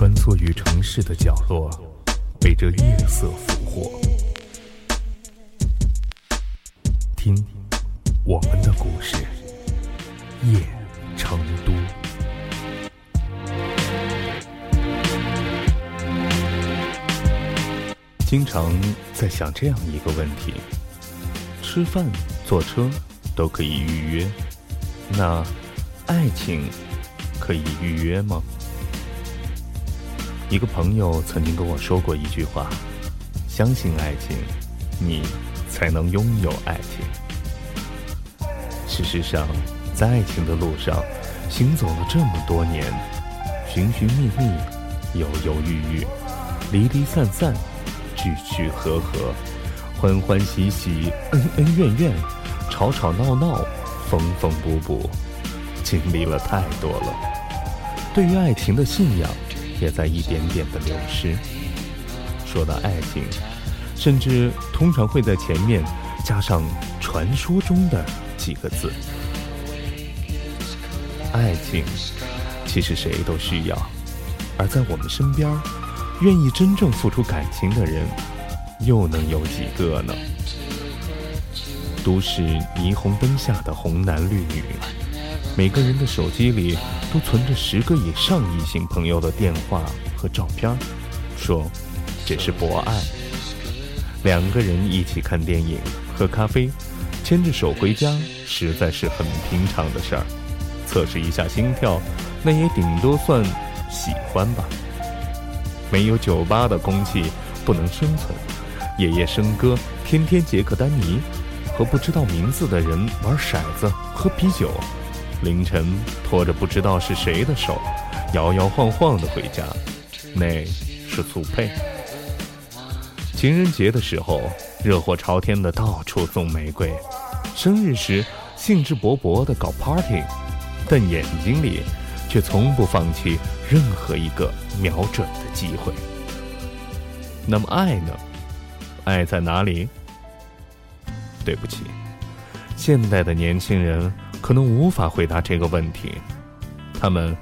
穿梭于城市的角落，被这夜色俘获。听，我们的故事，夜成都。经常在想这样一个问题：吃饭、坐车都可以预约，那爱情可以预约吗？一个朋友曾经跟我说过一句话：“相信爱情，你才能拥有爱情。”事实上，在爱情的路上，行走了这么多年，寻寻觅觅，犹犹豫豫，离离散散，聚聚合合，欢欢喜喜，恩恩怨怨，吵吵闹闹，缝缝补补，经历了太多了。对于爱情的信仰。也在一点点的流失。说到爱情，甚至通常会在前面加上传说中的几个字。爱情其实谁都需要，而在我们身边，愿意真正付出感情的人，又能有几个呢？都市霓虹灯下的红男绿女。每个人的手机里都存着十个以上异性朋友的电话和照片，说这是博爱。两个人一起看电影、喝咖啡、牵着手回家，实在是很平常的事儿。测试一下心跳，那也顶多算喜欢吧。没有酒吧的空气不能生存。夜夜笙歌，天天杰克丹尼，和不知道名字的人玩骰子、喝啤酒。凌晨拖着不知道是谁的手，摇摇晃晃的回家，那是速配。情人节的时候，热火朝天的到处送玫瑰；生日时，兴致勃勃的搞 party，但眼睛里却从不放弃任何一个瞄准的机会。那么爱呢？爱在哪里？对不起，现代的年轻人。可能无法回答这个问题，他们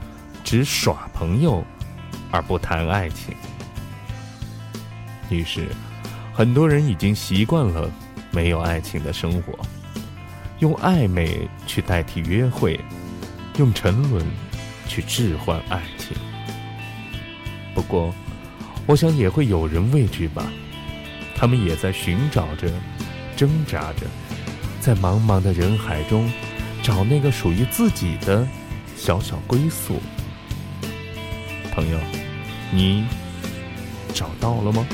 只耍朋友，而不谈爱情。于是，很多人已经习惯了没有爱情的生活，用暧昧去代替约会，用沉沦去置换爱情。不过，我想也会有人畏惧吧，他们也在寻找着，挣扎着，在茫茫的人海中。找那个属于自己的小小归宿，朋友，你找到了吗？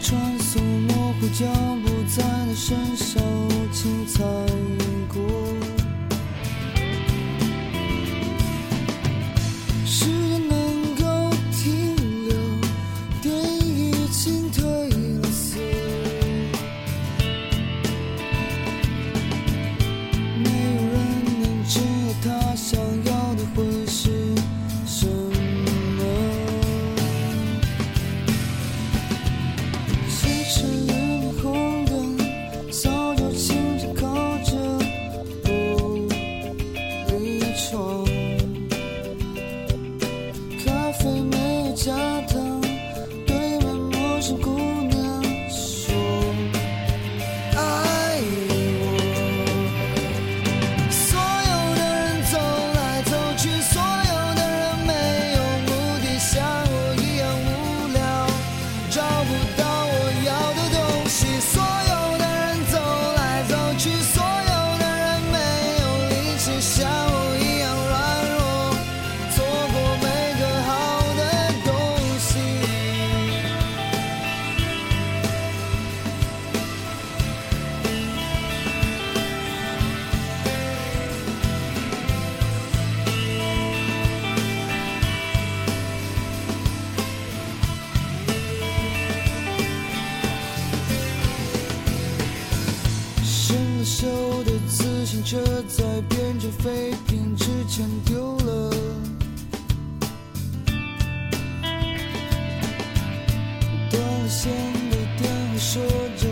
穿梭模糊脚步，在那身上无情踩旧的自行车在变成废品之前丢了，断了线的电话